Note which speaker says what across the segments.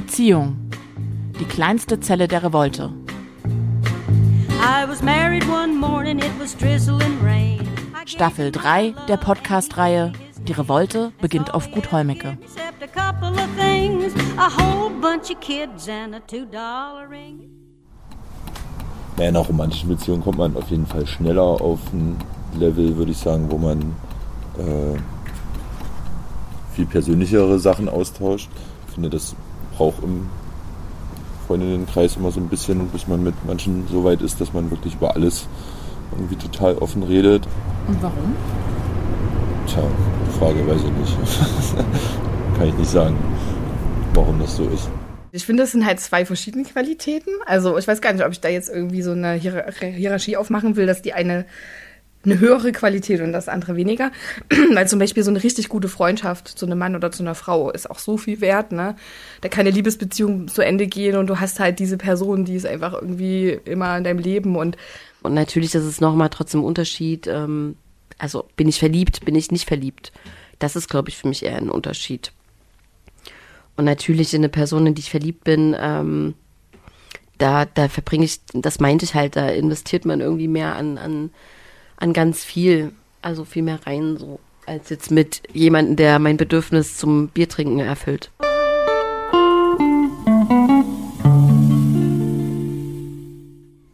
Speaker 1: Beziehung. Die kleinste Zelle der Revolte. Staffel 3 der Podcast-Reihe Die Revolte beginnt auf Gut Holmecke.
Speaker 2: Ja, in einer romantischen Beziehung kommt man auf jeden Fall schneller auf ein Level, würde ich sagen, wo man äh, viel persönlichere Sachen austauscht. Ich finde, das braucht im Freundinnenkreis immer so ein bisschen, bis man mit manchen so weit ist, dass man wirklich über alles irgendwie total offen redet.
Speaker 1: Und warum?
Speaker 2: Tja, Frage weiß ich nicht. Kann ich nicht sagen, warum das so ist.
Speaker 3: Ich finde, das sind halt zwei verschiedene Qualitäten. Also ich weiß gar nicht, ob ich da jetzt irgendwie so eine Hier Hierarchie aufmachen will, dass die eine eine höhere Qualität und das andere weniger. Weil zum Beispiel so eine richtig gute Freundschaft zu einem Mann oder zu einer Frau ist auch so viel wert, ne? Da kann eine Liebesbeziehung zu Ende gehen und du hast halt diese Person, die ist einfach irgendwie immer in deinem Leben und
Speaker 4: und natürlich ist es nochmal trotzdem Unterschied. Ähm, also bin ich verliebt, bin ich nicht verliebt. Das ist, glaube ich, für mich eher ein Unterschied. Und natürlich in eine Person, in die ich verliebt bin, ähm, da, da verbringe ich, das meinte ich halt, da investiert man irgendwie mehr an, an, an ganz viel, also viel mehr rein, so, als jetzt mit jemandem, der mein Bedürfnis zum Biertrinken erfüllt.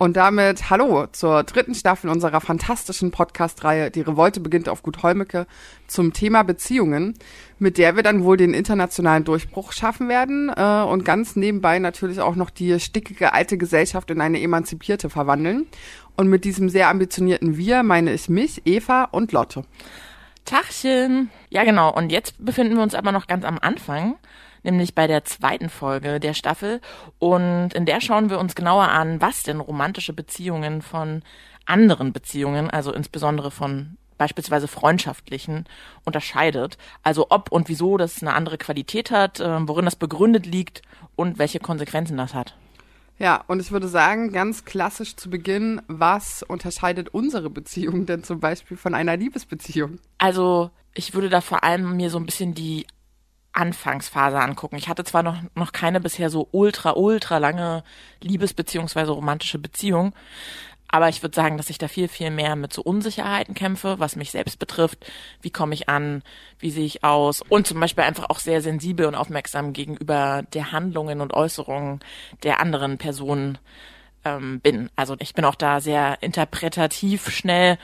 Speaker 5: Und damit hallo zur dritten Staffel unserer fantastischen Podcast-Reihe Die Revolte beginnt auf Gut Holmecke zum Thema Beziehungen, mit der wir dann wohl den internationalen Durchbruch schaffen werden äh, und ganz nebenbei natürlich auch noch die stickige alte Gesellschaft in eine emanzipierte verwandeln. Und mit diesem sehr ambitionierten Wir meine ich mich, Eva und Lotte.
Speaker 1: Tachchen. Ja, genau. Und jetzt befinden wir uns aber noch ganz am Anfang nämlich bei der zweiten Folge der Staffel. Und in der schauen wir uns genauer an, was denn romantische Beziehungen von anderen Beziehungen, also insbesondere von beispielsweise freundschaftlichen, unterscheidet. Also ob und wieso das eine andere Qualität hat, äh, worin das begründet liegt und welche Konsequenzen das hat.
Speaker 5: Ja, und ich würde sagen, ganz klassisch zu Beginn, was unterscheidet unsere Beziehung denn zum Beispiel von einer Liebesbeziehung?
Speaker 1: Also ich würde da vor allem mir so ein bisschen die Anfangsphase angucken. Ich hatte zwar noch, noch keine bisher so ultra, ultra lange Liebes- beziehungsweise romantische Beziehung, aber ich würde sagen, dass ich da viel, viel mehr mit so Unsicherheiten kämpfe, was mich selbst betrifft. Wie komme ich an? Wie sehe ich aus? Und zum Beispiel einfach auch sehr sensibel und aufmerksam gegenüber der Handlungen und Äußerungen der anderen Personen ähm, bin. Also ich bin auch da sehr interpretativ schnell.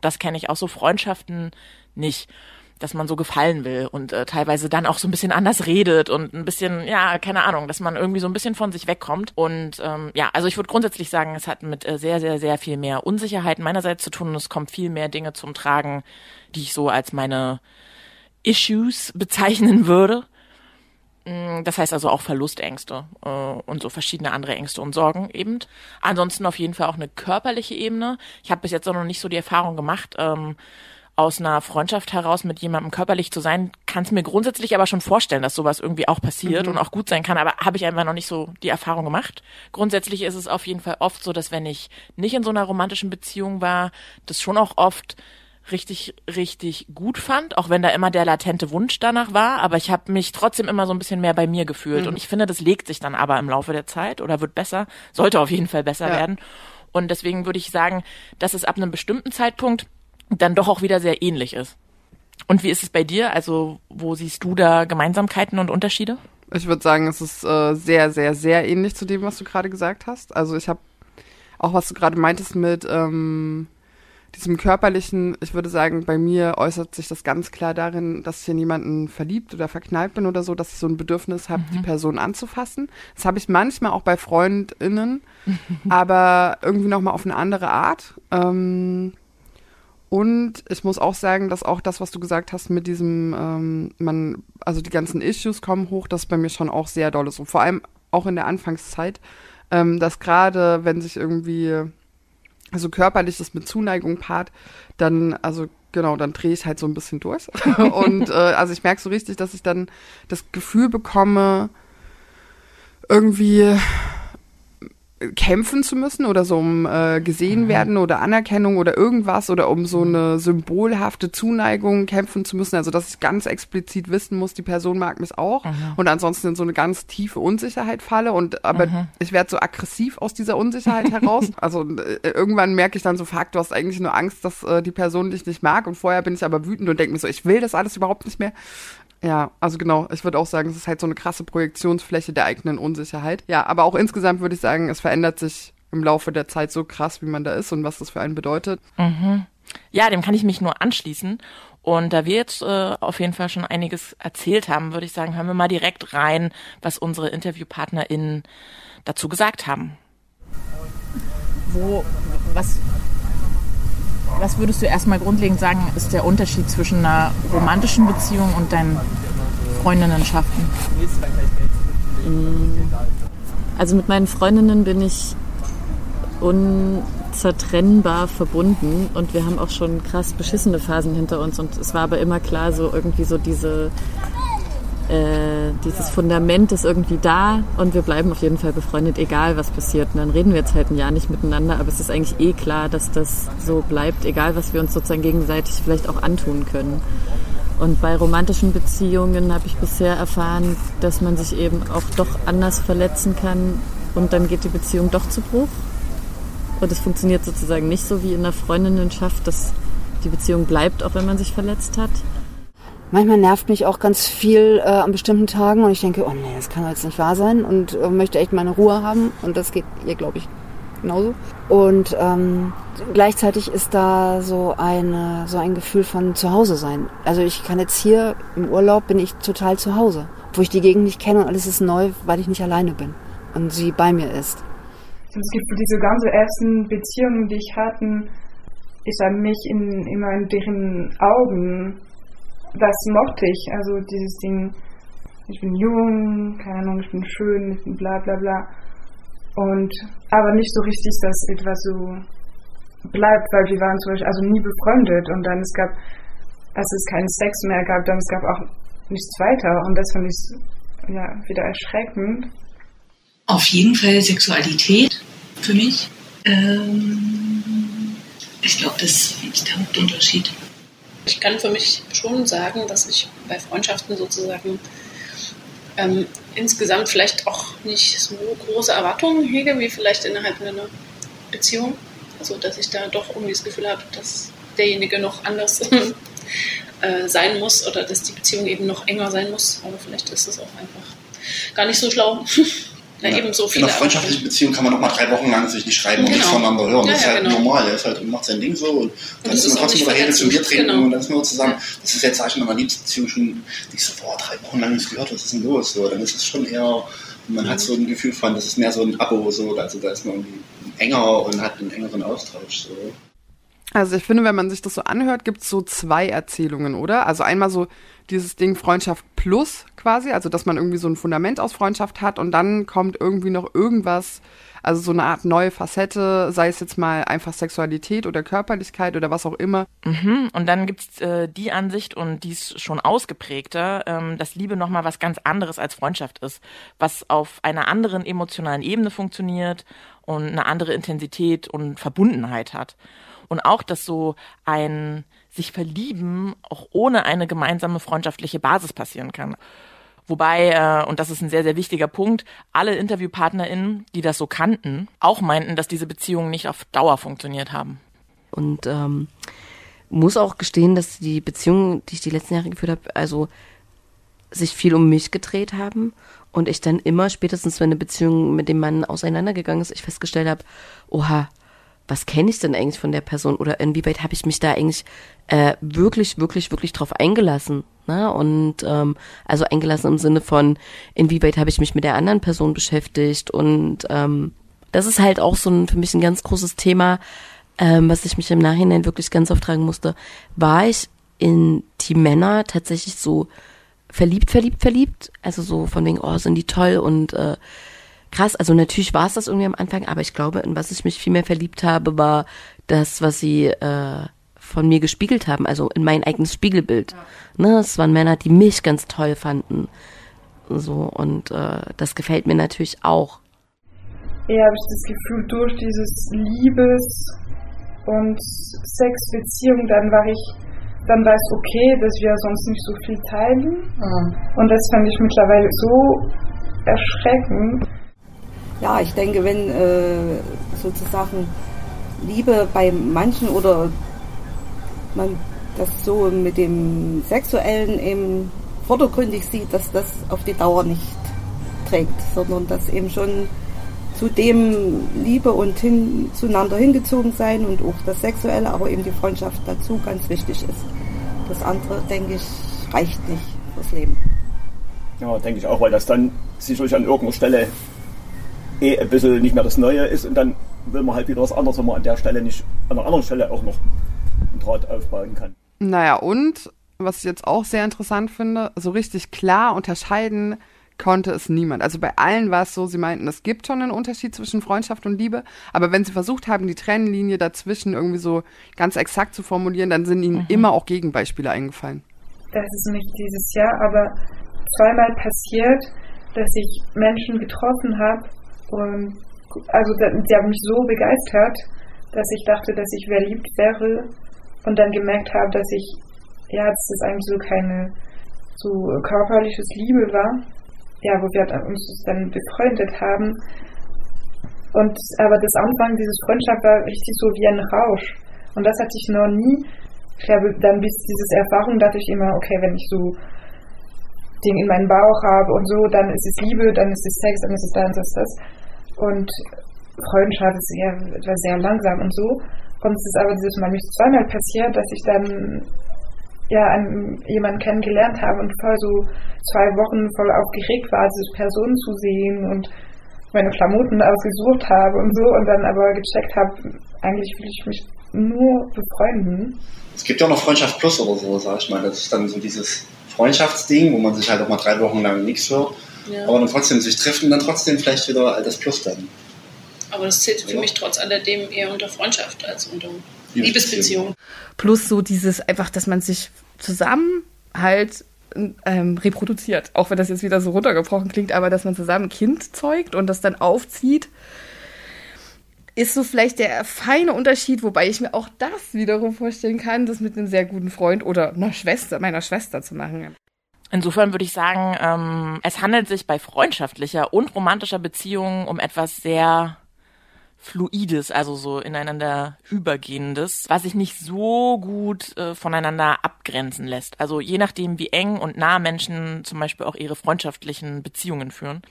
Speaker 1: Das kenne ich aus so Freundschaften nicht dass man so gefallen will und äh, teilweise dann auch so ein bisschen anders redet und ein bisschen, ja, keine Ahnung, dass man irgendwie so ein bisschen von sich wegkommt. Und ähm, ja, also ich würde grundsätzlich sagen, es hat mit äh, sehr, sehr, sehr viel mehr Unsicherheit meinerseits zu tun und es kommt viel mehr Dinge zum Tragen, die ich so als meine Issues bezeichnen würde. Mm, das heißt also auch Verlustängste äh, und so verschiedene andere Ängste und Sorgen eben. Ansonsten auf jeden Fall auch eine körperliche Ebene. Ich habe bis jetzt auch noch nicht so die Erfahrung gemacht, ähm, aus einer Freundschaft heraus mit jemandem körperlich zu sein, kann es mir grundsätzlich aber schon vorstellen, dass sowas irgendwie auch passiert mhm. und auch gut sein kann, aber habe ich einfach noch nicht so die Erfahrung gemacht. Grundsätzlich ist es auf jeden Fall oft so, dass wenn ich nicht in so einer romantischen Beziehung war, das schon auch oft richtig, richtig gut fand, auch wenn da immer der latente Wunsch danach war, aber ich habe mich trotzdem immer so ein bisschen mehr bei mir gefühlt mhm. und ich finde, das legt sich dann aber im Laufe der Zeit oder wird besser, sollte auf jeden Fall besser ja. werden. Und deswegen würde ich sagen, dass es ab einem bestimmten Zeitpunkt dann doch auch wieder sehr ähnlich ist. Und wie ist es bei dir? Also, wo siehst du da Gemeinsamkeiten und Unterschiede?
Speaker 5: Ich würde sagen, es ist äh, sehr, sehr, sehr ähnlich zu dem, was du gerade gesagt hast. Also ich habe auch, was du gerade meintest mit ähm, diesem körperlichen, ich würde sagen, bei mir äußert sich das ganz klar darin, dass ich in jemanden verliebt oder verknallt bin oder so, dass ich so ein Bedürfnis habe, mhm. die Person anzufassen. Das habe ich manchmal auch bei FreundInnen, aber irgendwie nochmal auf eine andere Art. Ähm, und ich muss auch sagen, dass auch das, was du gesagt hast mit diesem, ähm, man, also die ganzen Issues kommen hoch, das ist bei mir schon auch sehr doll so. Vor allem auch in der Anfangszeit, ähm, dass gerade wenn sich irgendwie also körperlich das mit Zuneigung paart, dann, also genau, dann drehe ich halt so ein bisschen durch. und äh, also ich merke so richtig, dass ich dann das Gefühl bekomme, irgendwie kämpfen zu müssen oder so um äh, gesehen mhm. werden oder Anerkennung oder irgendwas oder um so eine symbolhafte Zuneigung kämpfen zu müssen. Also dass ich ganz explizit wissen muss, die Person mag mich auch mhm. und ansonsten in so eine ganz tiefe Unsicherheit falle und aber mhm. ich werde so aggressiv aus dieser Unsicherheit heraus. Also äh, irgendwann merke ich dann so, fuck, du hast eigentlich nur Angst, dass äh, die Person dich nicht mag und vorher bin ich aber wütend und denke mir so, ich will das alles überhaupt nicht mehr. Ja, also genau, ich würde auch sagen, es ist halt so eine krasse Projektionsfläche der eigenen Unsicherheit. Ja, aber auch insgesamt würde ich sagen, es verändert sich im Laufe der Zeit so krass, wie man da ist und was das für einen bedeutet.
Speaker 1: Mhm. Ja, dem kann ich mich nur anschließen. Und da wir jetzt äh, auf jeden Fall schon einiges erzählt haben, würde ich sagen, hören wir mal direkt rein, was unsere InterviewpartnerInnen dazu gesagt haben. Wo, was, was würdest du erstmal grundlegend sagen, ist der Unterschied zwischen einer romantischen Beziehung und deinen Freundinnenschaften?
Speaker 6: Also mit meinen Freundinnen bin ich unzertrennbar verbunden und wir haben auch schon krass beschissene Phasen hinter uns und es war aber immer klar, so irgendwie so diese äh, dieses Fundament ist irgendwie da und wir bleiben auf jeden Fall befreundet, egal was passiert. Und dann reden wir jetzt halt ein Jahr nicht miteinander, aber es ist eigentlich eh klar, dass das so bleibt, egal was wir uns sozusagen gegenseitig vielleicht auch antun können. Und bei romantischen Beziehungen habe ich bisher erfahren, dass man sich eben auch doch anders verletzen kann und dann geht die Beziehung doch zu Bruch. Und es funktioniert sozusagen nicht so wie in einer Freundinnenschaft, dass die Beziehung bleibt, auch wenn man sich verletzt hat.
Speaker 7: Manchmal nervt mich auch ganz viel äh, an bestimmten Tagen und ich denke, oh nee, das kann jetzt nicht wahr sein und äh, möchte echt meine Ruhe haben und das geht ihr, glaube ich, genauso. Und ähm, gleichzeitig ist da so eine so ein Gefühl von Zuhause sein. Also ich kann jetzt hier im Urlaub bin ich total zu Hause, wo ich die Gegend nicht kenne und alles ist neu, weil ich nicht alleine bin und sie bei mir ist.
Speaker 8: Es gibt diese ganzen ersten Beziehungen, die ich hatte, ich habe mich in, immer in deren Augen das mochte ich. Also dieses Ding, ich bin jung, keine Ahnung, ich bin schön, ich bin bla bla bla. Und aber nicht so richtig, dass etwas so bleibt, weil wir waren zum Beispiel also nie befreundet und dann es gab, als es keinen Sex mehr gab, dann es gab auch nichts weiter und das fand ich ja wieder erschreckend.
Speaker 9: Auf jeden Fall Sexualität für mich. Ähm, ich glaube, das ist der Hauptunterschied.
Speaker 10: Ich kann für mich schon sagen, dass ich bei Freundschaften sozusagen ähm, insgesamt vielleicht auch nicht so große Erwartungen hege, wie vielleicht innerhalb einer Beziehung. Also, dass ich da doch irgendwie das Gefühl habe, dass derjenige noch anders äh, sein muss oder dass die Beziehung eben noch enger sein muss. Aber vielleicht ist es auch einfach gar nicht so schlau. Ja, ja. ebenso viele.
Speaker 11: In einer freundschaftlichen Beziehung kann man noch mal drei Wochen lang sich nicht schreiben genau. und nichts voneinander hören. Ja, das ist halt genau. normal. Er ist halt, macht sein Ding so und, und dann ist man trotzdem wieder zu Bier trinken genau. und dann ist man zusammen. Das ist jetzt, sag ich in meiner Liebesbeziehung schon, ich so, boah, drei Wochen lang nichts gehört, was ist denn los? So, dann ist es schon eher, man mhm. hat so ein Gefühl von, das ist mehr so ein Abo, so, also da ist man irgendwie enger und hat einen engeren Austausch. So.
Speaker 5: Also ich finde, wenn man sich das so anhört, gibt es so zwei Erzählungen, oder? Also einmal so dieses Ding Freundschaft plus quasi, also dass man irgendwie so ein Fundament aus Freundschaft hat und dann kommt irgendwie noch irgendwas, also so eine Art neue Facette, sei es jetzt mal einfach Sexualität oder Körperlichkeit oder was auch immer.
Speaker 1: Mhm. Und dann gibt's äh, die Ansicht und die ist schon ausgeprägter, ähm, dass Liebe nochmal was ganz anderes als Freundschaft ist, was auf einer anderen emotionalen Ebene funktioniert und eine andere Intensität und Verbundenheit hat. Und auch, dass so ein sich verlieben auch ohne eine gemeinsame freundschaftliche Basis passieren kann. Wobei, äh, und das ist ein sehr, sehr wichtiger Punkt, alle InterviewpartnerInnen, die das so kannten, auch meinten, dass diese Beziehungen nicht auf Dauer funktioniert haben.
Speaker 4: Und ähm, muss auch gestehen, dass die Beziehungen, die ich die letzten Jahre geführt habe, also sich viel um mich gedreht haben und ich dann immer spätestens, wenn eine Beziehung mit dem Mann auseinandergegangen ist, ich festgestellt habe, oha, was kenne ich denn eigentlich von der Person oder inwieweit habe ich mich da eigentlich äh, wirklich, wirklich, wirklich drauf eingelassen. Ne? Und ähm, also eingelassen im Sinne von, inwieweit habe ich mich mit der anderen Person beschäftigt. Und ähm, das ist halt auch so ein, für mich ein ganz großes Thema, ähm, was ich mich im Nachhinein wirklich ganz oft fragen musste. War ich in die Männer tatsächlich so verliebt, verliebt, verliebt? Also so von wegen, oh, sind die toll und äh, krass. Also natürlich war es das irgendwie am Anfang, aber ich glaube, in was ich mich viel mehr verliebt habe, war das, was sie äh, von mir gespiegelt haben, also in mein eigenes Spiegelbild. Ja. Ne, es waren Männer, die mich ganz toll fanden. So, und äh, das gefällt mir natürlich auch.
Speaker 8: eher habe ich das Gefühl, durch dieses Liebes- und Sexbeziehung, dann war ich, dann war es okay, dass wir sonst nicht so viel teilen. Mhm. Und das fand ich mittlerweile so erschreckend.
Speaker 7: Ja, ich denke, wenn äh, sozusagen Liebe bei manchen oder man das so mit dem Sexuellen eben vordergründig sieht, dass das auf die Dauer nicht trägt, sondern dass eben schon zu dem Liebe und hin, zueinander hingezogen sein und auch das Sexuelle, aber eben die Freundschaft dazu ganz wichtig ist. Das andere, denke ich, reicht nicht fürs Leben.
Speaker 12: Ja, denke ich auch, weil das dann sicherlich an irgendeiner Stelle eh ein bisschen nicht mehr das Neue ist und dann will man halt wieder was anderes, wenn man an der Stelle nicht, an einer anderen Stelle auch noch einen Draht aufbauen kann.
Speaker 5: Naja, und was ich jetzt auch sehr interessant finde, so richtig klar unterscheiden konnte es niemand. Also bei allen war es so, sie meinten, es gibt schon einen Unterschied zwischen Freundschaft und Liebe, aber wenn sie versucht haben, die Trennlinie dazwischen irgendwie so ganz exakt zu formulieren, dann sind ihnen mhm. immer auch Gegenbeispiele eingefallen.
Speaker 8: Das ist nicht dieses Jahr, aber zweimal passiert, dass ich Menschen getroffen habe und also die haben mich so begeistert, dass ich dachte, dass ich verliebt wäre und dann gemerkt habe, dass ich, ja, dass das eigentlich so keine so körperliches Liebe war, ja, wo wir uns dann befreundet haben. Und aber das Anfang dieses Freundschaft war richtig so wie ein Rausch. Und das hatte ich noch nie. Ich glaube, dann bis diese Erfahrung dachte ich immer, okay, wenn ich so Ding in meinem Bauch habe und so, dann ist es Liebe, dann ist es Sex, dann ist es das, das, das. Und Freundschaft ist eher etwas sehr langsam und so. Und es ist aber dieses Mal nicht zweimal passiert, dass ich dann ja einen, jemanden kennengelernt habe und voll so zwei Wochen voll aufgeregt war, diese Person zu sehen und meine Klamotten ausgesucht habe und so und dann aber gecheckt habe, eigentlich will ich mich nur befreunden.
Speaker 11: Es gibt ja auch noch Freundschaft Plus oder so, sag ich mal. Das ist dann so dieses Freundschaftsding, wo man sich halt auch mal drei Wochen lang nichts hört, ja. aber dann trotzdem sich treffen, dann trotzdem vielleicht wieder das Plus dann.
Speaker 10: Aber das zählt für ja. mich trotz alledem eher unter Freundschaft als unter Liebesbeziehung.
Speaker 3: Plus so dieses einfach, dass man sich zusammen halt ähm, reproduziert. Auch wenn das jetzt wieder so runtergebrochen klingt, aber dass man zusammen ein Kind zeugt und das dann aufzieht, ist so vielleicht der feine Unterschied, wobei ich mir auch das wiederum vorstellen kann, das mit einem sehr guten Freund oder einer Schwester, meiner Schwester zu machen.
Speaker 1: Insofern würde ich sagen, ähm, es handelt sich bei freundschaftlicher und romantischer Beziehung um etwas sehr Fluides, also so ineinander übergehendes, was sich nicht so gut äh, voneinander abgrenzen lässt. Also je nachdem, wie eng und nah Menschen zum Beispiel auch ihre freundschaftlichen Beziehungen führen.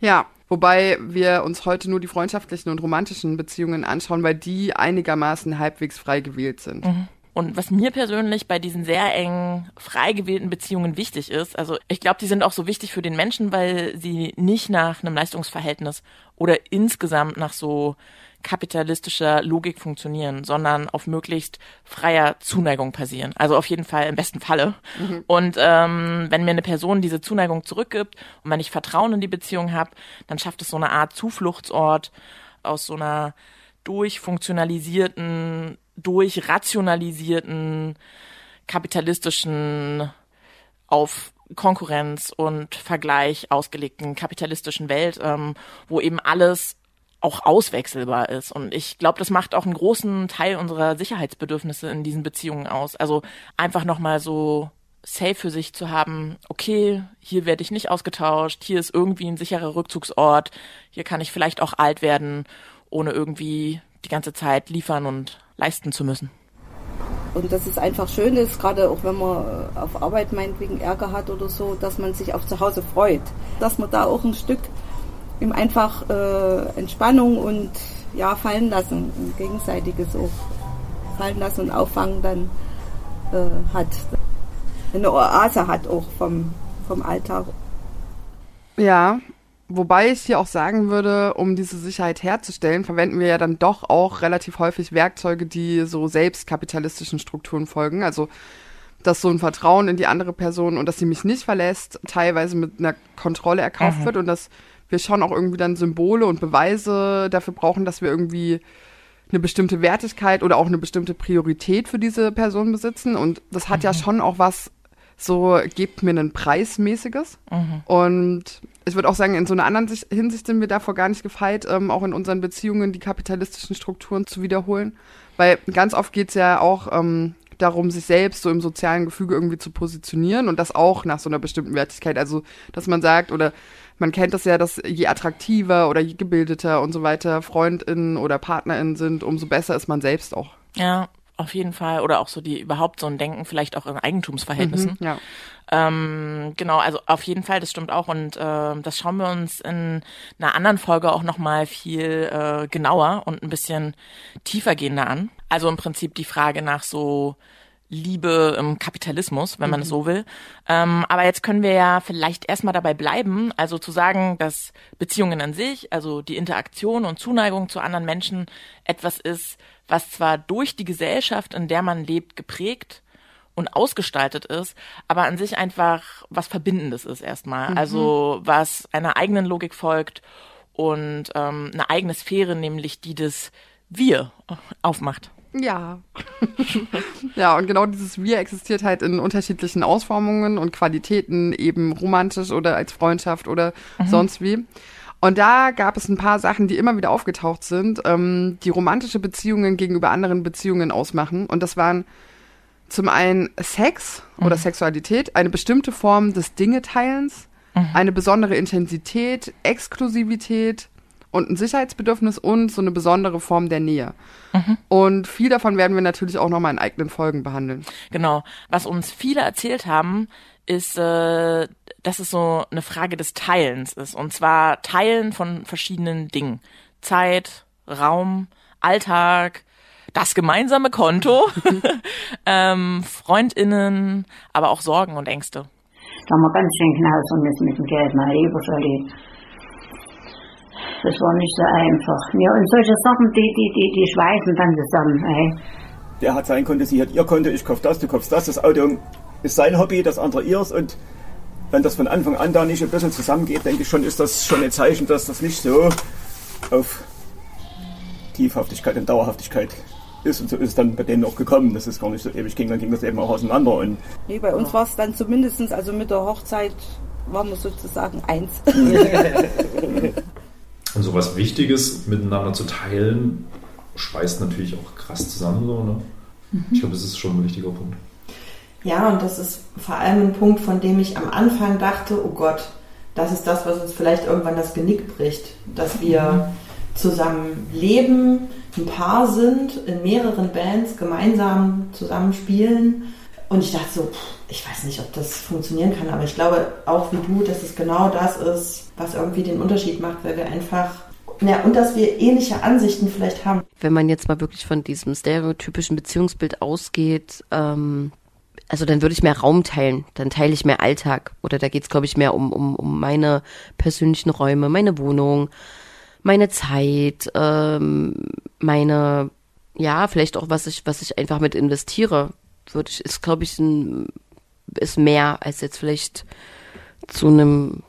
Speaker 5: Ja, wobei wir uns heute nur die freundschaftlichen und romantischen Beziehungen anschauen, weil die einigermaßen halbwegs frei gewählt sind.
Speaker 1: Mhm. Und was mir persönlich bei diesen sehr engen, frei gewählten Beziehungen wichtig ist, also ich glaube, die sind auch so wichtig für den Menschen, weil sie nicht nach einem Leistungsverhältnis oder insgesamt nach so kapitalistischer Logik funktionieren, sondern auf möglichst freier Zuneigung passieren. Also auf jeden Fall im besten Falle. Mhm. Und ähm, wenn mir eine Person diese Zuneigung zurückgibt und wenn ich Vertrauen in die Beziehung habe, dann schafft es so eine Art Zufluchtsort aus so einer durchfunktionalisierten, durchrationalisierten, kapitalistischen auf Konkurrenz und Vergleich ausgelegten kapitalistischen Welt, ähm, wo eben alles auch auswechselbar ist. Und ich glaube, das macht auch einen großen Teil unserer Sicherheitsbedürfnisse in diesen Beziehungen aus. Also einfach nochmal so safe für sich zu haben, okay, hier werde ich nicht ausgetauscht, hier ist irgendwie ein sicherer Rückzugsort, hier kann ich vielleicht auch alt werden, ohne irgendwie die ganze Zeit liefern und leisten zu müssen.
Speaker 7: Und dass es einfach schön ist, gerade auch wenn man auf Arbeit meinetwegen Ärger hat oder so, dass man sich auf zu Hause freut. Dass man da auch ein Stück ihm einfach äh, Entspannung und ja, fallen lassen, ein gegenseitiges auch fallen lassen und auffangen dann äh, hat. Eine Oase hat auch vom, vom Alltag.
Speaker 5: Ja, wobei ich hier auch sagen würde, um diese Sicherheit herzustellen, verwenden wir ja dann doch auch relativ häufig Werkzeuge, die so selbstkapitalistischen Strukturen folgen. Also dass so ein Vertrauen in die andere Person und dass sie mich nicht verlässt, teilweise mit einer Kontrolle erkauft mhm. wird und dass wir schon auch irgendwie dann Symbole und Beweise dafür brauchen, dass wir irgendwie eine bestimmte Wertigkeit oder auch eine bestimmte Priorität für diese Person besitzen. Und das hat mhm. ja schon auch was so, gebt mir einen Preismäßiges. Mhm. Und ich würde auch sagen, in so einer anderen Hinsicht sind wir davor gar nicht gefeit, ähm, auch in unseren Beziehungen die kapitalistischen Strukturen zu wiederholen. Weil ganz oft geht es ja auch ähm, darum, sich selbst so im sozialen Gefüge irgendwie zu positionieren und das auch nach so einer bestimmten Wertigkeit. Also, dass man sagt, oder man kennt das ja, dass je attraktiver oder je gebildeter und so weiter FreundInnen oder PartnerInnen sind, umso besser ist man selbst auch.
Speaker 1: Ja, auf jeden Fall. Oder auch so die überhaupt so ein Denken, vielleicht auch in Eigentumsverhältnissen.
Speaker 5: Mhm, ja.
Speaker 1: Ähm, genau, also auf jeden Fall, das stimmt auch. Und äh, das schauen wir uns in einer anderen Folge auch nochmal viel äh, genauer und ein bisschen tiefergehender an. Also im Prinzip die Frage nach so Liebe im Kapitalismus, wenn man es mhm. so will. Ähm, aber jetzt können wir ja vielleicht erstmal dabei bleiben, also zu sagen, dass Beziehungen an sich, also die Interaktion und Zuneigung zu anderen Menschen etwas ist, was zwar durch die Gesellschaft, in der man lebt, geprägt und ausgestaltet ist, aber an sich einfach was Verbindendes ist erstmal. Mhm. Also was einer eigenen Logik folgt und ähm, eine eigene Sphäre, nämlich die des Wir aufmacht.
Speaker 5: Ja. ja, und genau dieses Wir existiert halt in unterschiedlichen Ausformungen und Qualitäten, eben romantisch oder als Freundschaft oder mhm. sonst wie. Und da gab es ein paar Sachen, die immer wieder aufgetaucht sind, ähm, die romantische Beziehungen gegenüber anderen Beziehungen ausmachen. Und das waren zum einen Sex oder mhm. Sexualität, eine bestimmte Form des Dingeteilens, mhm. eine besondere Intensität, Exklusivität und ein Sicherheitsbedürfnis und so eine besondere Form der Nähe. Mhm. Und viel davon werden wir natürlich auch nochmal in eigenen Folgen behandeln.
Speaker 1: Genau. Was uns viele erzählt haben, ist, äh, dass es so eine Frage des Teilens ist. Und zwar Teilen von verschiedenen Dingen. Zeit, Raum, Alltag, das gemeinsame Konto, ähm, FreundInnen, aber auch Sorgen und Ängste.
Speaker 13: Da haben wir ganz schön Knaus und mit, mit dem Geld mal überschaltet. Das war nicht so einfach. Ja, und solche Sachen, die, die, die, die schweißen dann zusammen. Ey.
Speaker 12: Der hat sein Konto, sie hat ihr Konto, ich kauf das, du kaufst das. Das Auto ist sein Hobby, das andere ihrs. Und wenn das von Anfang an da nicht ein bisschen zusammengeht, denke ich schon, ist das schon ein Zeichen, dass das nicht so auf Tiefhaftigkeit und Dauerhaftigkeit ist. Und so ist es dann bei denen auch gekommen, dass es gar nicht so ewig ging. Dann ging das eben auch auseinander. Und
Speaker 14: nee, bei uns war es dann zumindest, also mit der Hochzeit waren wir sozusagen eins.
Speaker 15: Und so was Wichtiges miteinander zu teilen, schweißt natürlich auch krass zusammen. So, ne? Mhm. Ich glaube, das ist schon ein wichtiger Punkt.
Speaker 16: Ja, und das ist vor allem ein Punkt, von dem ich am Anfang dachte, oh Gott, das ist das, was uns vielleicht irgendwann das Genick bricht, dass wir mhm. zusammen leben, ein Paar sind, in mehreren Bands gemeinsam zusammen spielen. Und ich dachte so, ich weiß nicht, ob das funktionieren kann, aber ich glaube auch wie du, dass es genau das ist, was irgendwie den Unterschied macht, weil wir einfach ja, und dass wir ähnliche Ansichten vielleicht haben.
Speaker 4: Wenn man jetzt mal wirklich von diesem stereotypischen Beziehungsbild ausgeht, ähm, also dann würde ich mehr Raum teilen, dann teile ich mehr Alltag. Oder da geht es, glaube ich, mehr um, um, um meine persönlichen Räume, meine Wohnung, meine Zeit, ähm, meine, ja, vielleicht auch, was ich, was ich einfach mit investiere, würde ich, ist, glaube ich, ein, ist mehr als jetzt vielleicht zu einem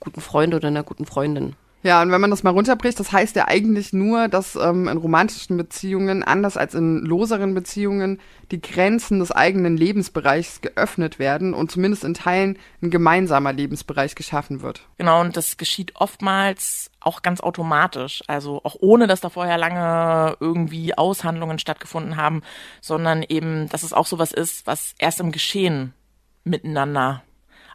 Speaker 4: guten Freund oder einer guten Freundin.
Speaker 5: Ja, und wenn man das mal runterbricht, das heißt ja eigentlich nur, dass ähm, in romantischen Beziehungen, anders als in loseren Beziehungen, die Grenzen des eigenen Lebensbereichs geöffnet werden und zumindest in Teilen ein gemeinsamer Lebensbereich geschaffen wird.
Speaker 1: Genau, und das geschieht oftmals auch ganz automatisch, also auch ohne, dass da vorher lange irgendwie Aushandlungen stattgefunden haben, sondern eben, dass es auch sowas ist, was erst im Geschehen miteinander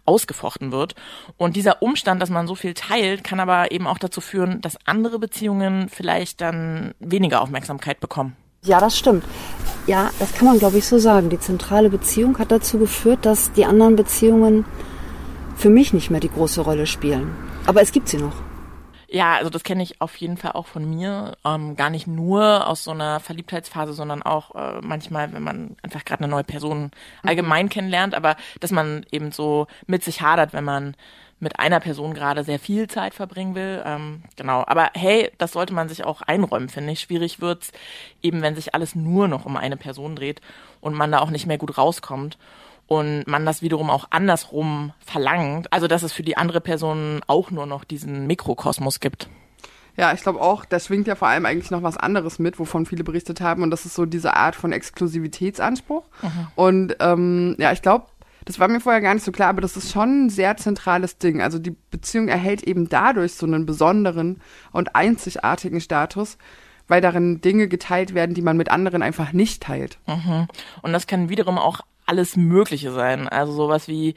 Speaker 1: ausgefochten wird. Und dieser Umstand, dass man so viel teilt, kann aber eben auch dazu führen, dass andere Beziehungen vielleicht dann weniger Aufmerksamkeit bekommen.
Speaker 7: Ja, das stimmt. Ja, das kann man, glaube ich, so sagen. Die zentrale Beziehung hat dazu geführt, dass die anderen Beziehungen für mich nicht mehr die große Rolle spielen. Aber es gibt sie noch.
Speaker 1: Ja, also das kenne ich auf jeden Fall auch von mir. Ähm, gar nicht nur aus so einer Verliebtheitsphase, sondern auch äh, manchmal, wenn man einfach gerade eine neue Person mhm. allgemein kennenlernt, aber dass man eben so mit sich hadert, wenn man mit einer Person gerade sehr viel Zeit verbringen will. Ähm, genau. Aber hey, das sollte man sich auch einräumen, finde ich. Schwierig wird's eben, wenn sich alles nur noch um eine Person dreht und man da auch nicht mehr gut rauskommt und man das wiederum auch andersrum verlangt, also dass es für die andere Person auch nur noch diesen Mikrokosmos gibt.
Speaker 5: Ja, ich glaube auch, da schwingt ja vor allem eigentlich noch was anderes mit, wovon viele berichtet haben und das ist so diese Art von Exklusivitätsanspruch. Mhm. Und ähm, ja, ich glaube, Das war mir vorher gar nicht so klar, aber das ist schon ein sehr zentrales Ding. Also die Beziehung erhält eben dadurch so einen besonderen und einzigartigen Status, weil darin Dinge geteilt werden, die man mit anderen einfach nicht teilt.
Speaker 1: Mhm. Und das kann wiederum auch alles Mögliche sein. Also sowas wie,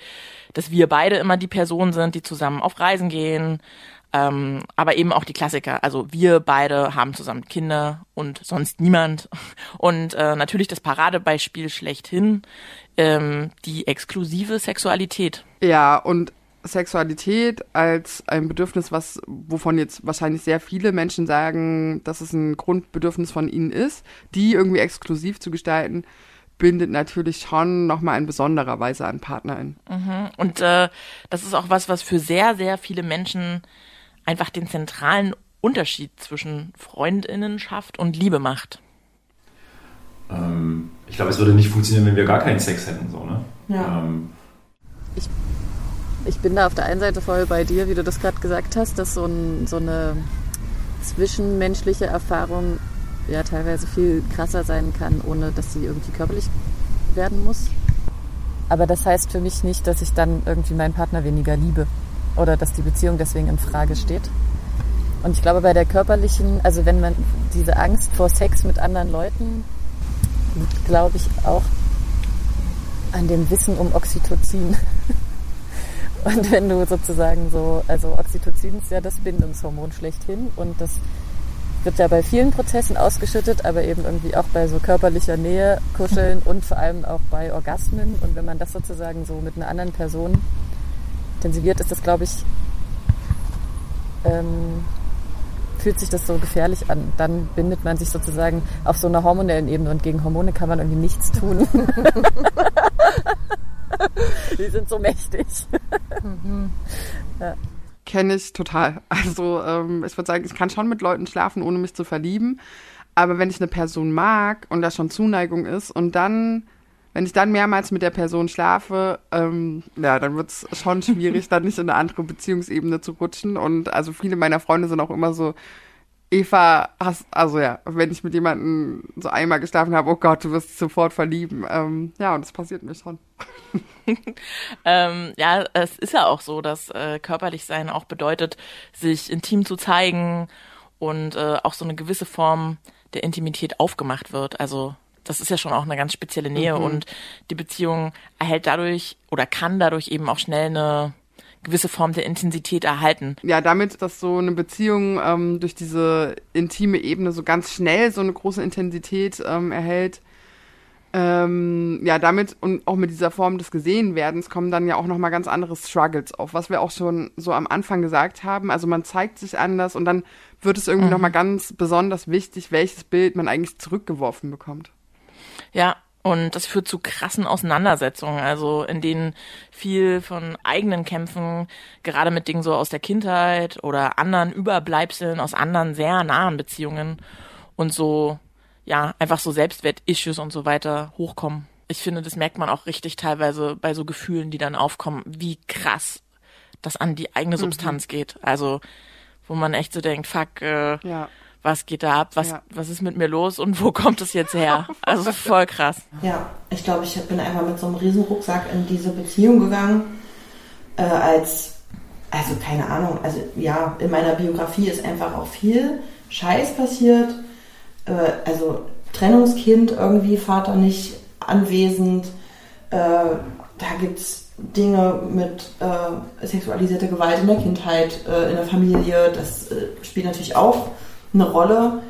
Speaker 1: dass wir beide immer die Personen sind, die zusammen auf Reisen gehen, ähm, aber eben auch die Klassiker. Also wir beide haben zusammen Kinder und sonst niemand. Und äh, natürlich das Paradebeispiel schlechthin, ähm, die exklusive Sexualität.
Speaker 5: Ja, und Sexualität als ein Bedürfnis, was, wovon jetzt wahrscheinlich sehr viele Menschen sagen, dass es ein Grundbedürfnis von ihnen ist, die irgendwie exklusiv zu gestalten, bindet natürlich schon nochmal in besonderer Weise an PartnerInnen.
Speaker 1: Mhm. Und äh, das ist auch was, was für sehr, sehr viele Menschen einfach den zentralen Unterschied zwischen Freundinnenschaft und Liebe macht.
Speaker 15: Ähm, ich glaube, es würde nicht funktionieren, wenn wir gar keinen Sex hätten. So, ne?
Speaker 6: Ja. Ähm, ich, ich bin da auf der einen Seite voll bei dir, wie du das gerade gesagt hast, dass so, ein, so eine zwischenmenschliche Erfahrung ja teilweise viel krasser sein kann, ohne dass sie irgendwie körperlich werden muss. Aber das heißt für mich nicht, dass ich dann irgendwie meinen Partner weniger liebe oder dass die Beziehung deswegen in Frage steht. Und ich glaube, bei der körperlichen, also wenn man diese Angst vor Sex mit anderen Leuten, glaube ich, auch an dem Wissen um Oxytocin. Und wenn du sozusagen so, also Oxytocin ist ja das Bindungshormon schlechthin und das wird ja bei vielen Prozessen ausgeschüttet, aber eben irgendwie auch bei so körperlicher Nähe, Kuscheln und vor allem auch bei Orgasmen. Und wenn man das sozusagen so mit einer anderen Person intensiviert, ist das, glaube ich, ähm, fühlt sich das so gefährlich an. Dann bindet man sich sozusagen auf so einer hormonellen Ebene und gegen Hormone kann man irgendwie nichts tun. Die sind so mächtig.
Speaker 5: Mhm. Ja. Kenne ich total. Also ähm, ich würde sagen, ich kann schon mit Leuten schlafen, ohne mich zu verlieben. Aber wenn ich eine Person mag und da schon Zuneigung ist und dann wenn ich dann mehrmals mit der Person schlafe, ähm, ja, dann wird es schon schwierig, dann nicht in eine andere Beziehungsebene zu rutschen. Und also viele meiner Freunde sind auch immer so, Eva, hast, also ja, wenn ich mit jemandem so einmal geschlafen habe, oh Gott, du wirst sofort verlieben. Ähm, ja, und das passiert mir schon.
Speaker 1: ähm, ja, es ist ja auch so, dass äh, körperlich sein auch bedeutet, sich intim zu zeigen und äh, auch so eine gewisse Form der Intimität aufgemacht wird. Also das ist ja schon auch eine ganz spezielle Nähe mhm. und die Beziehung erhält dadurch oder kann dadurch eben auch schnell eine gewisse Form der Intensität erhalten.
Speaker 5: Ja, damit, dass so eine Beziehung ähm, durch diese intime Ebene so ganz schnell so eine große Intensität ähm, erhält, ähm, ja, damit und auch mit dieser Form des Gesehenwerdens kommen dann ja auch nochmal ganz andere Struggles auf, was wir auch schon so am Anfang gesagt haben. Also man zeigt sich anders und dann wird es irgendwie mhm. nochmal ganz besonders wichtig, welches Bild man eigentlich zurückgeworfen bekommt.
Speaker 1: Ja, und das führt zu krassen Auseinandersetzungen, also in denen viel von eigenen Kämpfen, gerade mit Dingen so aus der Kindheit oder anderen Überbleibseln aus anderen sehr nahen Beziehungen und so, ja, einfach so Selbstwert-Issues und so weiter hochkommen. Ich finde, das merkt man auch richtig teilweise bei so Gefühlen, die dann aufkommen, wie krass das an die eigene mhm. Substanz mhm. geht. Also, wo man echt so denkt, fuck, äh, ja was geht da ab, was, ja. was ist mit mir los und wo kommt es jetzt her? Also voll krass.
Speaker 16: Ja, ich glaube, ich bin einfach mit so einem riesen Rucksack in diese Beziehung gegangen, äh, als, also keine Ahnung, also ja, in meiner Biografie ist einfach auch viel Scheiß passiert, äh, also Trennungskind irgendwie, Vater nicht anwesend, äh, da gibt's Dinge mit äh, sexualisierter Gewalt in der Kindheit, äh, in der Familie, das äh, spielt natürlich auch eine Rolle.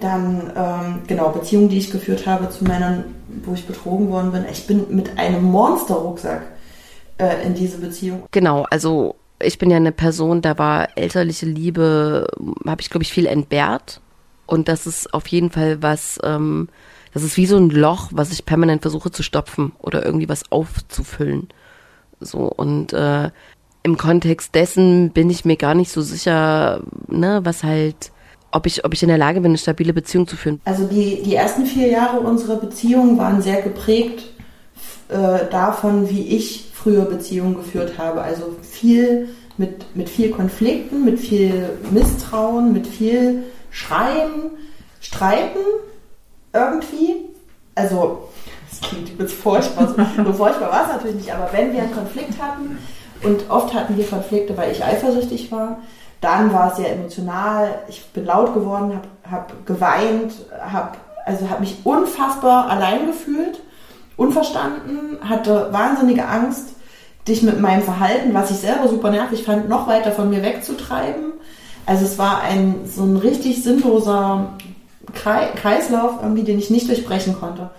Speaker 16: Dann, ähm, genau, Beziehungen, die ich geführt habe zu Männern, wo ich betrogen worden bin. Ich bin mit einem Monsterrucksack äh, in diese Beziehung.
Speaker 4: Genau, also ich bin ja eine Person, da war elterliche Liebe, habe ich, glaube ich, viel entbehrt. Und das ist auf jeden Fall was, ähm, das ist wie so ein Loch, was ich permanent versuche zu stopfen oder irgendwie was aufzufüllen. So, und äh, im Kontext dessen bin ich mir gar nicht so sicher, ne, was halt ob ich, ob ich in der Lage bin, eine stabile Beziehung zu führen.
Speaker 16: Also die, die ersten vier Jahre unserer Beziehung waren sehr geprägt äh, davon, wie ich früher Beziehungen geführt habe. Also viel mit, mit viel Konflikten, mit viel Misstrauen, mit viel Schreien, Streiten irgendwie. Also das klingt übelst furchtbar. So furchtbar war es natürlich nicht, aber wenn wir einen Konflikt hatten, und oft hatten wir Konflikte, weil ich eifersüchtig war, dann war es sehr emotional. Ich bin laut geworden, habe hab geweint, habe also hab mich unfassbar allein gefühlt, unverstanden, hatte wahnsinnige Angst, dich mit meinem Verhalten, was ich selber super nervig fand, noch weiter von mir wegzutreiben. Also es war ein so ein richtig sinnloser Kreislauf irgendwie, den ich nicht durchbrechen konnte.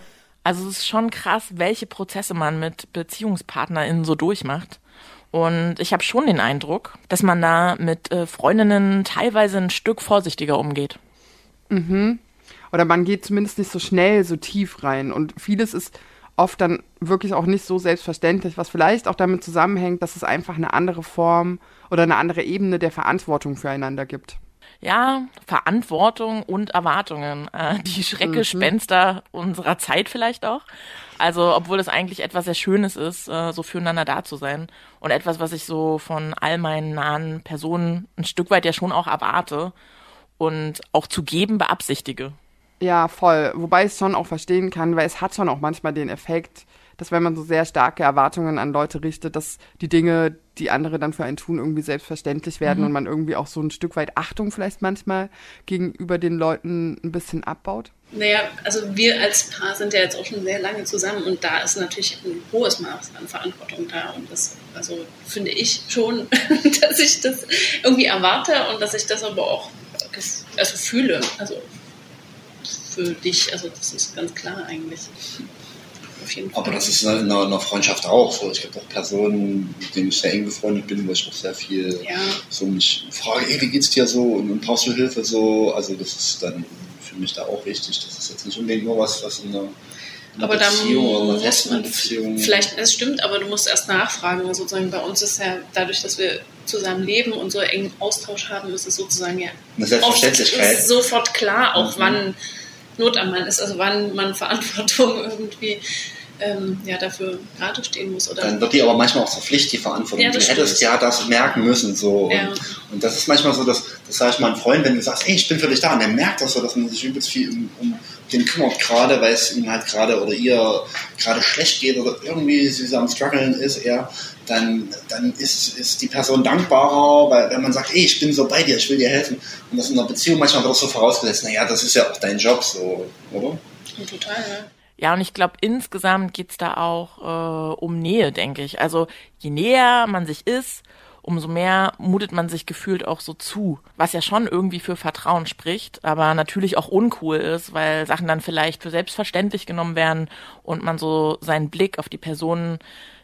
Speaker 1: Also es ist schon krass, welche Prozesse man mit BeziehungspartnerInnen so durchmacht. Und ich habe schon den Eindruck, dass man da mit äh, Freundinnen teilweise ein Stück vorsichtiger umgeht.
Speaker 5: Mhm. Oder man geht zumindest nicht so schnell so tief rein. Und vieles ist oft dann wirklich auch nicht so selbstverständlich, was vielleicht auch damit zusammenhängt, dass es einfach eine andere Form oder eine andere Ebene der Verantwortung füreinander gibt.
Speaker 1: Ja, Verantwortung und Erwartungen. Äh, die Schreckgespenster mhm. unserer Zeit vielleicht auch. Also, obwohl es eigentlich etwas sehr Schönes ist, äh, so füreinander da zu sein. Und etwas, was ich so von all meinen nahen Personen ein Stück weit ja schon auch erwarte und auch zu geben beabsichtige.
Speaker 5: Ja, voll. Wobei ich es schon auch verstehen kann, weil es hat schon auch manchmal den Effekt, dass wenn man so sehr starke Erwartungen an Leute richtet, dass die Dinge, die andere dann für einen tun, irgendwie selbstverständlich werden mhm. und man irgendwie auch so ein Stück weit Achtung vielleicht manchmal gegenüber den Leuten ein bisschen abbaut.
Speaker 10: Naja, also wir als Paar sind ja jetzt auch schon sehr lange zusammen und da ist natürlich ein hohes Maß an Verantwortung da und das, also finde ich schon, dass ich das irgendwie erwarte und dass ich das aber auch also fühle. Also für dich. Also das ist ganz klar eigentlich.
Speaker 11: Aber das ist in einer, in einer, Freundschaft auch so. Ich habe auch Personen, mit denen ich sehr eng befreundet bin, wo ich auch sehr viel ja. so mich frage, ey, wie geht's dir so und, und brauchst du Hilfe so. Also das ist dann für mich da auch wichtig. Das ist jetzt nicht unbedingt nur was, was in einer
Speaker 10: aber Beziehung dann muss man Beziehung. vielleicht, es stimmt, aber du musst erst nachfragen. Also sozusagen bei uns ist ja dadurch, dass wir zusammen leben und so engen Austausch haben, ist es sozusagen ja
Speaker 11: eine Selbstverständlichkeit.
Speaker 10: Oft sofort klar, auch mhm. wann Not am Mann ist, also wann man Verantwortung irgendwie ähm, ja, dafür gerade stehen muss. Oder
Speaker 11: Dann wird die aber manchmal auch zur Pflicht, die Verantwortung. Ja, du hättest ja das merken müssen. So. Ja. Und, und, das ist manchmal so, dass, das sage ich mal einem Freund, wenn du sagst, ey, ich bin für dich da, und der merkt das so, dass man sich übelst viel um, um den kümmert gerade, weil es ihm halt gerade oder ihr gerade schlecht geht oder irgendwie sie am struggeln ist, er, dann, dann ist, ist die Person dankbarer, weil wenn man sagt, ey, ich bin so bei dir, ich will dir helfen. Und das in einer Beziehung manchmal wird auch so vorausgesetzt, naja, das ist ja auch dein Job, so, oder?
Speaker 10: Total, ne?
Speaker 1: Ja, und ich glaube, insgesamt geht's da auch äh, um Nähe, denke ich. Also je näher man sich ist, umso mehr mutet man sich gefühlt auch so zu, was ja schon irgendwie für Vertrauen spricht, aber natürlich auch uncool ist, weil Sachen dann vielleicht für selbstverständlich genommen werden und man so seinen Blick auf die Personen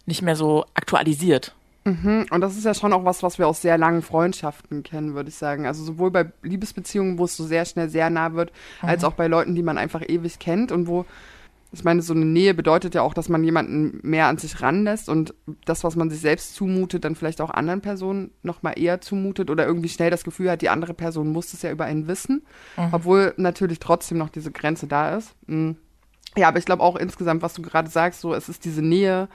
Speaker 1: nicht mehr so aktualisiert.
Speaker 5: Mhm. Und das ist ja schon auch was, was wir aus sehr langen Freundschaften kennen, würde ich sagen. Also sowohl bei Liebesbeziehungen, wo es so sehr schnell sehr nah wird, mhm. als auch bei Leuten, die man einfach ewig kennt und wo ich meine, so eine Nähe bedeutet ja auch, dass man jemanden mehr an sich ranlässt und das, was man sich selbst zumutet, dann vielleicht auch anderen Personen noch mal eher zumutet oder irgendwie schnell das Gefühl hat, die andere Person muss es ja über einen wissen, mhm. obwohl natürlich trotzdem noch diese Grenze da ist. Mhm. Ja, aber ich glaube auch insgesamt, was du gerade sagst, so es ist diese Nähe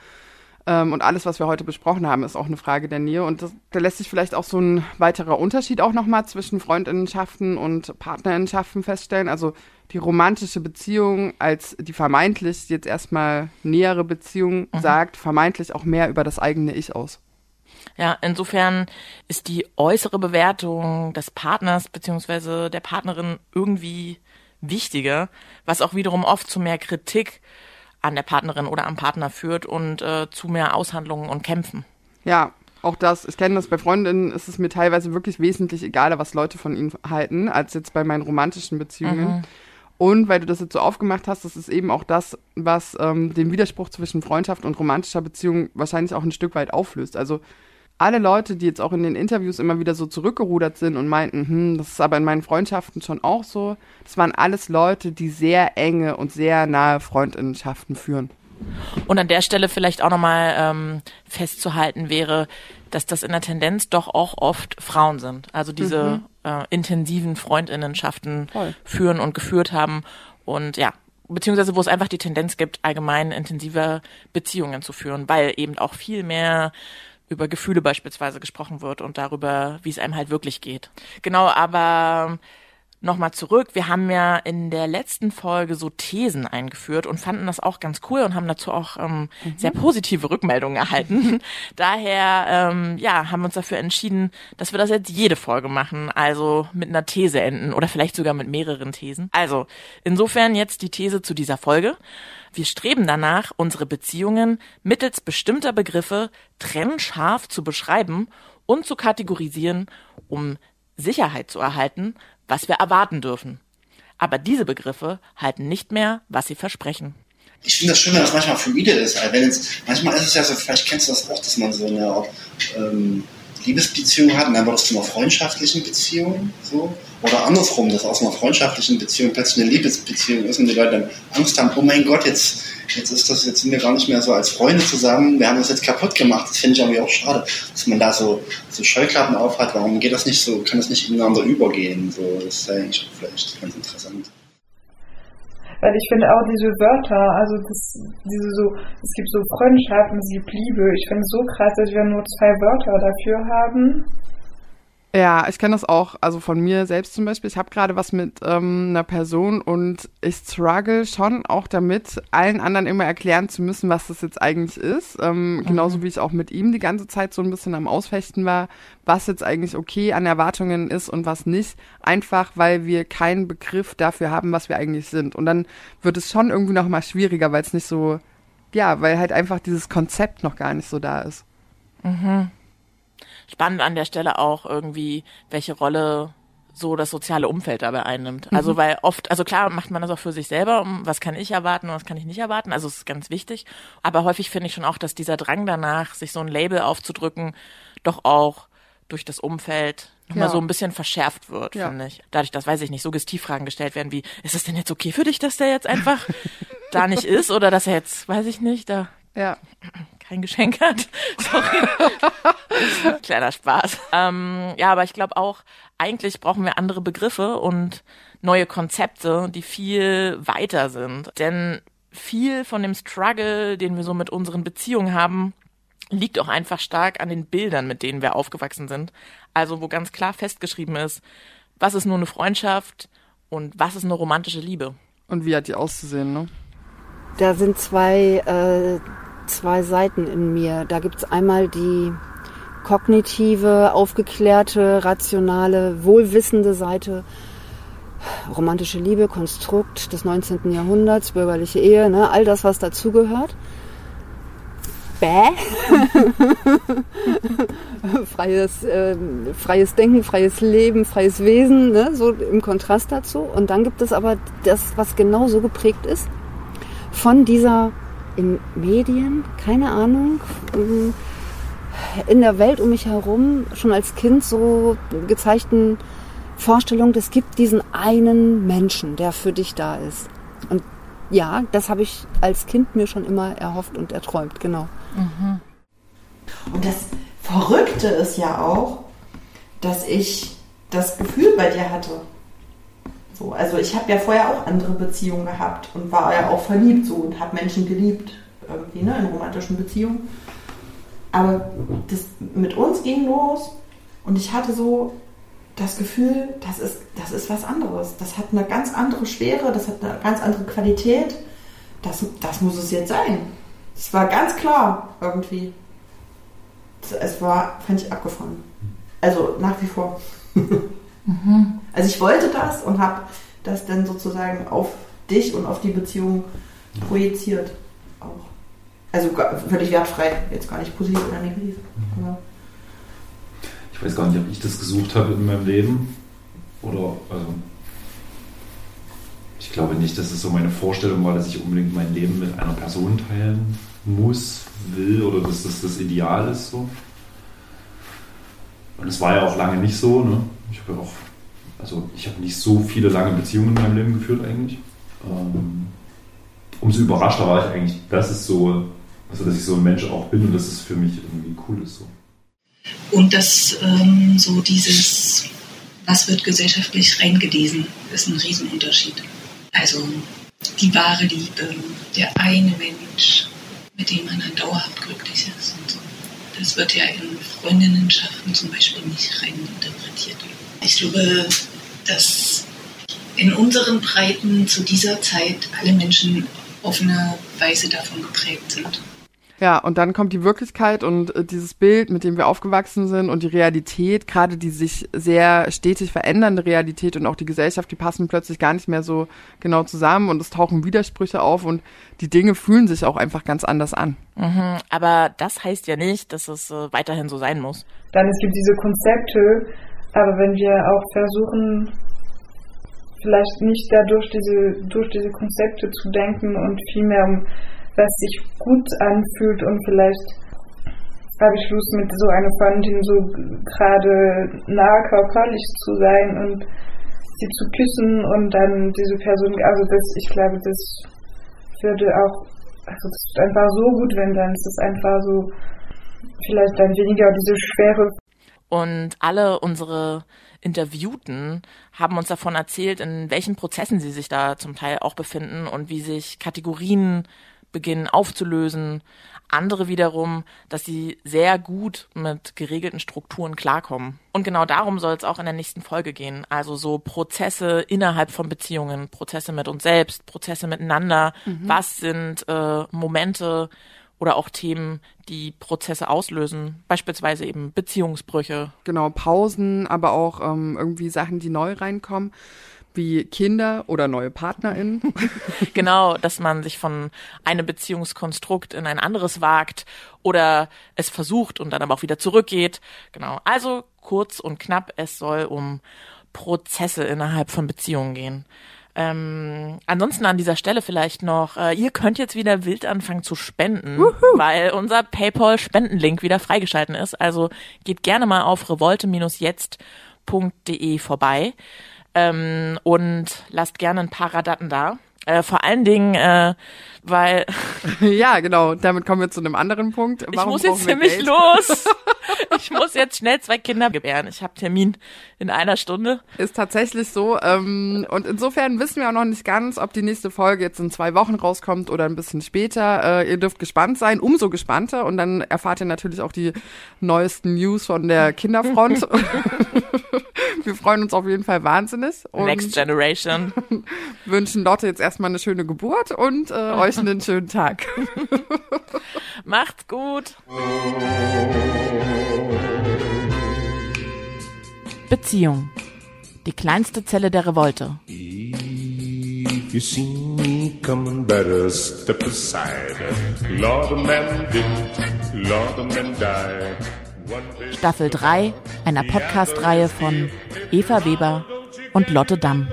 Speaker 5: und alles, was wir heute besprochen haben, ist auch eine Frage der Nähe und das, da lässt sich vielleicht auch so ein weiterer Unterschied auch noch mal zwischen Freundinnenschaften und Partnerinnenschaften feststellen. Also die romantische Beziehung als die vermeintlich jetzt erstmal nähere Beziehung mhm. sagt vermeintlich auch mehr über das eigene Ich aus.
Speaker 1: Ja, insofern ist die äußere Bewertung des Partners beziehungsweise der Partnerin irgendwie wichtiger, was auch wiederum oft zu mehr Kritik an der Partnerin oder am Partner führt und äh, zu mehr Aushandlungen und Kämpfen.
Speaker 5: Ja, auch das, ich kenne das bei Freundinnen, ist es mir teilweise wirklich wesentlich egaler, was Leute von ihnen halten, als jetzt bei meinen romantischen Beziehungen. Mhm. Und weil du das jetzt so aufgemacht hast, das ist eben auch das, was ähm, den Widerspruch zwischen Freundschaft und romantischer Beziehung wahrscheinlich auch ein Stück weit auflöst. Also alle Leute, die jetzt auch in den Interviews immer wieder so zurückgerudert sind und meinten, hm, das ist aber in meinen Freundschaften schon auch so, das waren alles Leute, die sehr enge und sehr nahe Freundinnenschaften führen.
Speaker 1: Und an der Stelle vielleicht auch nochmal ähm, festzuhalten wäre, dass das in der Tendenz doch auch oft Frauen sind. Also diese mhm äh, intensiven Freundinnenschaften Voll. führen und geführt haben. Und ja, beziehungsweise wo es einfach die Tendenz gibt, allgemein intensive Beziehungen zu führen, weil eben auch viel mehr über Gefühle beispielsweise gesprochen wird und darüber, wie es einem halt wirklich geht. Genau, aber nochmal zurück. Wir haben ja in der letzten Folge so Thesen eingeführt und fanden das auch ganz cool und haben dazu auch ähm, mhm. sehr positive Rückmeldungen erhalten. Daher ähm, ja, haben wir uns dafür entschieden, dass wir das jetzt jede Folge machen, also mit einer These enden oder vielleicht sogar mit mehreren Thesen. Also insofern jetzt die These zu dieser Folge. Wir streben danach, unsere Beziehungen mittels bestimmter Begriffe trennscharf zu beschreiben und zu kategorisieren, um Sicherheit zu erhalten, was wir erwarten dürfen. Aber diese Begriffe halten nicht mehr, was sie versprechen.
Speaker 11: Ich finde das schön, wenn das manchmal fluide ist. Wenn manchmal ist es ja so, vielleicht kennst du das auch, dass man so eine ähm, Liebesbeziehung hat und dann wird es zu einer freundschaftlichen Beziehung. So. Oder andersrum, dass aus einer freundschaftlichen Beziehung plötzlich eine Liebesbeziehung ist und die Leute dann Angst haben, oh mein Gott, jetzt, jetzt ist das, jetzt sind wir gar nicht mehr so als Freunde zusammen, wir haben das jetzt kaputt gemacht. Das finde ich irgendwie auch schade, dass man da so, so Scheuklappen aufhat. Warum geht das nicht so, kann das nicht ineinander übergehen? So, das ist eigentlich auch vielleicht ganz interessant.
Speaker 8: Weil ich finde auch diese Wörter, also das, diese so, es gibt so Freundschaften, es gibt Liebe. Ich finde es so krass, dass wir nur zwei Wörter dafür haben.
Speaker 5: Ja, ich kenne das auch, also von mir selbst zum Beispiel. Ich habe gerade was mit ähm, einer Person und ich struggle schon auch damit, allen anderen immer erklären zu müssen, was das jetzt eigentlich ist. Ähm, mhm. Genauso wie ich auch mit ihm die ganze Zeit so ein bisschen am Ausfechten war, was jetzt eigentlich okay an Erwartungen ist und was nicht. Einfach, weil wir keinen Begriff dafür haben, was wir eigentlich sind. Und dann wird es schon irgendwie noch mal schwieriger, weil es nicht so, ja, weil halt einfach dieses Konzept noch gar nicht so da ist.
Speaker 1: Mhm spannend an der Stelle auch irgendwie, welche Rolle so das soziale Umfeld dabei einnimmt. Mhm. Also weil oft, also klar macht man das auch für sich selber, um was kann ich erwarten und was kann ich nicht erwarten. Also es ist ganz wichtig. Aber häufig finde ich schon auch, dass dieser Drang danach, sich so ein Label aufzudrücken, doch auch durch das Umfeld nochmal ja. so ein bisschen verschärft wird, ja. finde ich. Dadurch, dass, weiß ich nicht, Suggestivfragen gestellt werden wie, ist es denn jetzt okay für dich, dass der jetzt einfach da nicht ist oder dass er jetzt, weiß ich nicht, da
Speaker 5: ja.
Speaker 1: Kein Geschenk hat. Sorry. Kleiner Spaß. Ähm, ja, aber ich glaube auch, eigentlich brauchen wir andere Begriffe und neue Konzepte, die viel weiter sind. Denn viel von dem Struggle, den wir so mit unseren Beziehungen haben, liegt auch einfach stark an den Bildern, mit denen wir aufgewachsen sind. Also wo ganz klar festgeschrieben ist, was ist nur eine Freundschaft und was ist eine romantische Liebe.
Speaker 5: Und wie hat die auszusehen, ne?
Speaker 7: Da sind zwei, äh, zwei Seiten in mir. Da gibt es einmal die kognitive, aufgeklärte, rationale, wohlwissende Seite. Romantische Liebe, Konstrukt des 19. Jahrhunderts, bürgerliche Ehe, ne, all das, was dazugehört. Bäh. freies, äh, freies Denken, freies Leben, freies Wesen, ne, so im Kontrast dazu. Und dann gibt es aber das, was genauso geprägt ist von dieser in Medien, keine Ahnung, in der Welt um mich herum schon als Kind so gezeigten Vorstellung, es gibt diesen einen Menschen, der für dich da ist. Und ja, das habe ich als Kind mir schon immer erhofft und erträumt, genau. Mhm.
Speaker 16: Und das Verrückte ist ja auch, dass ich das Gefühl bei dir hatte, so, also ich habe ja vorher auch andere Beziehungen gehabt und war ja auch verliebt so und habe Menschen geliebt, irgendwie, ne, in romantischen Beziehungen. Aber das mit uns ging los und ich hatte so das Gefühl, das ist, das ist was anderes. Das hat eine ganz andere Schwere, das hat eine ganz andere Qualität. Das, das muss es jetzt sein. Es war ganz klar irgendwie. Es war, fand ich abgefahren. Also nach wie vor. Mhm. Also ich wollte das und habe das dann sozusagen auf dich und auf die Beziehung projiziert. Auch. Also völlig wertfrei, jetzt gar nicht positiv oder negativ. Mhm.
Speaker 15: Ich weiß gar nicht, ob ich das gesucht habe in meinem Leben oder also ich glaube nicht, dass es so meine Vorstellung war, dass ich unbedingt mein Leben mit einer Person teilen muss, will oder dass das das Ideal ist so. Und es war ja auch lange nicht so. Ne? Ich habe ja auch also ich habe nicht so viele lange Beziehungen in meinem Leben geführt eigentlich. Ähm, umso überraschter war ich eigentlich, dass es so, also dass ich so ein Mensch auch bin und dass es für mich irgendwie cool ist so.
Speaker 9: Und dass ähm, so dieses, was wird gesellschaftlich reingelesen, ist ein Riesenunterschied. Also die wahre Liebe, der eine Mensch, mit dem man dann dauerhaft glücklich ist und so. Das wird ja in Freundinnenschaften zum Beispiel nicht rein interpretiert. Ich glaube, dass in unseren Breiten zu dieser Zeit alle Menschen auf eine Weise davon geprägt sind.
Speaker 5: Ja, und dann kommt die Wirklichkeit und äh, dieses Bild, mit dem wir aufgewachsen sind und die Realität, gerade die sich sehr stetig verändernde Realität und auch die Gesellschaft, die passen plötzlich gar nicht mehr so genau zusammen und es tauchen Widersprüche auf und die Dinge fühlen sich auch einfach ganz anders an.
Speaker 1: Mhm, aber das heißt ja nicht, dass es äh, weiterhin so sein muss.
Speaker 8: Dann es gibt diese Konzepte, aber wenn wir auch versuchen, vielleicht nicht dadurch diese, durch diese Konzepte zu denken und vielmehr um was sich gut anfühlt und vielleicht habe ich Lust mit so einer Freundin so gerade nah körperlich zu sein und sie zu küssen und dann diese Person, also das, ich glaube, das würde auch, also das ist einfach so gut, wenn dann ist es einfach so, vielleicht dann weniger diese Schwere.
Speaker 1: Und alle unsere Interviewten haben uns davon erzählt, in welchen Prozessen sie sich da zum Teil auch befinden und wie sich Kategorien beginnen aufzulösen. Andere wiederum, dass sie sehr gut mit geregelten Strukturen klarkommen. Und genau darum soll es auch in der nächsten Folge gehen. Also so Prozesse innerhalb von Beziehungen, Prozesse mit uns selbst, Prozesse miteinander. Mhm. Was sind äh, Momente oder auch Themen, die Prozesse auslösen? Beispielsweise eben Beziehungsbrüche.
Speaker 5: Genau, Pausen, aber auch ähm, irgendwie Sachen, die neu reinkommen wie Kinder oder neue PartnerInnen.
Speaker 1: genau, dass man sich von einem Beziehungskonstrukt in ein anderes wagt oder es versucht und dann aber auch wieder zurückgeht. Genau. Also kurz und knapp, es soll um Prozesse innerhalb von Beziehungen gehen. Ähm, ansonsten an dieser Stelle vielleicht noch, äh, ihr könnt jetzt wieder wild anfangen zu spenden, Woohoo. weil unser PayPal-Spendenlink wieder freigeschalten ist. Also geht gerne mal auf revolte-jetzt.de vorbei ähm, und lasst gerne ein paar Radatten da. Äh, vor allen Dingen, äh, weil.
Speaker 5: ja, genau. Damit kommen wir zu einem anderen Punkt.
Speaker 1: Warum ich muss jetzt nämlich Geld? los. ich muss jetzt schnell zwei Kinder gebären. Ich habe Termin in einer Stunde.
Speaker 5: Ist tatsächlich so. Ähm, und insofern wissen wir auch noch nicht ganz, ob die nächste Folge jetzt in zwei Wochen rauskommt oder ein bisschen später. Äh, ihr dürft gespannt sein, umso gespannter. Und dann erfahrt ihr natürlich auch die neuesten News von der Kinderfront. wir freuen uns auf jeden Fall wahnsinnig.
Speaker 1: Und Next Generation.
Speaker 5: wünschen Lotte jetzt erstmal eine schöne Geburt und äh, euch einen schönen Tag.
Speaker 1: Macht's gut. Beziehung. Die kleinste Zelle der Revolte. If you see me coming, better step aside. Lord, a man did, Lord, a man died. Staffel 3 einer Podcast-Reihe von Eva Weber und Lotte Damm.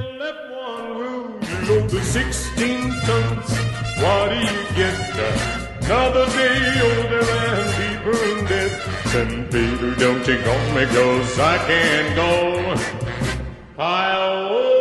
Speaker 1: Another day older and deeper in debt. can Peter, Don't you gonna me, cause I can go higher.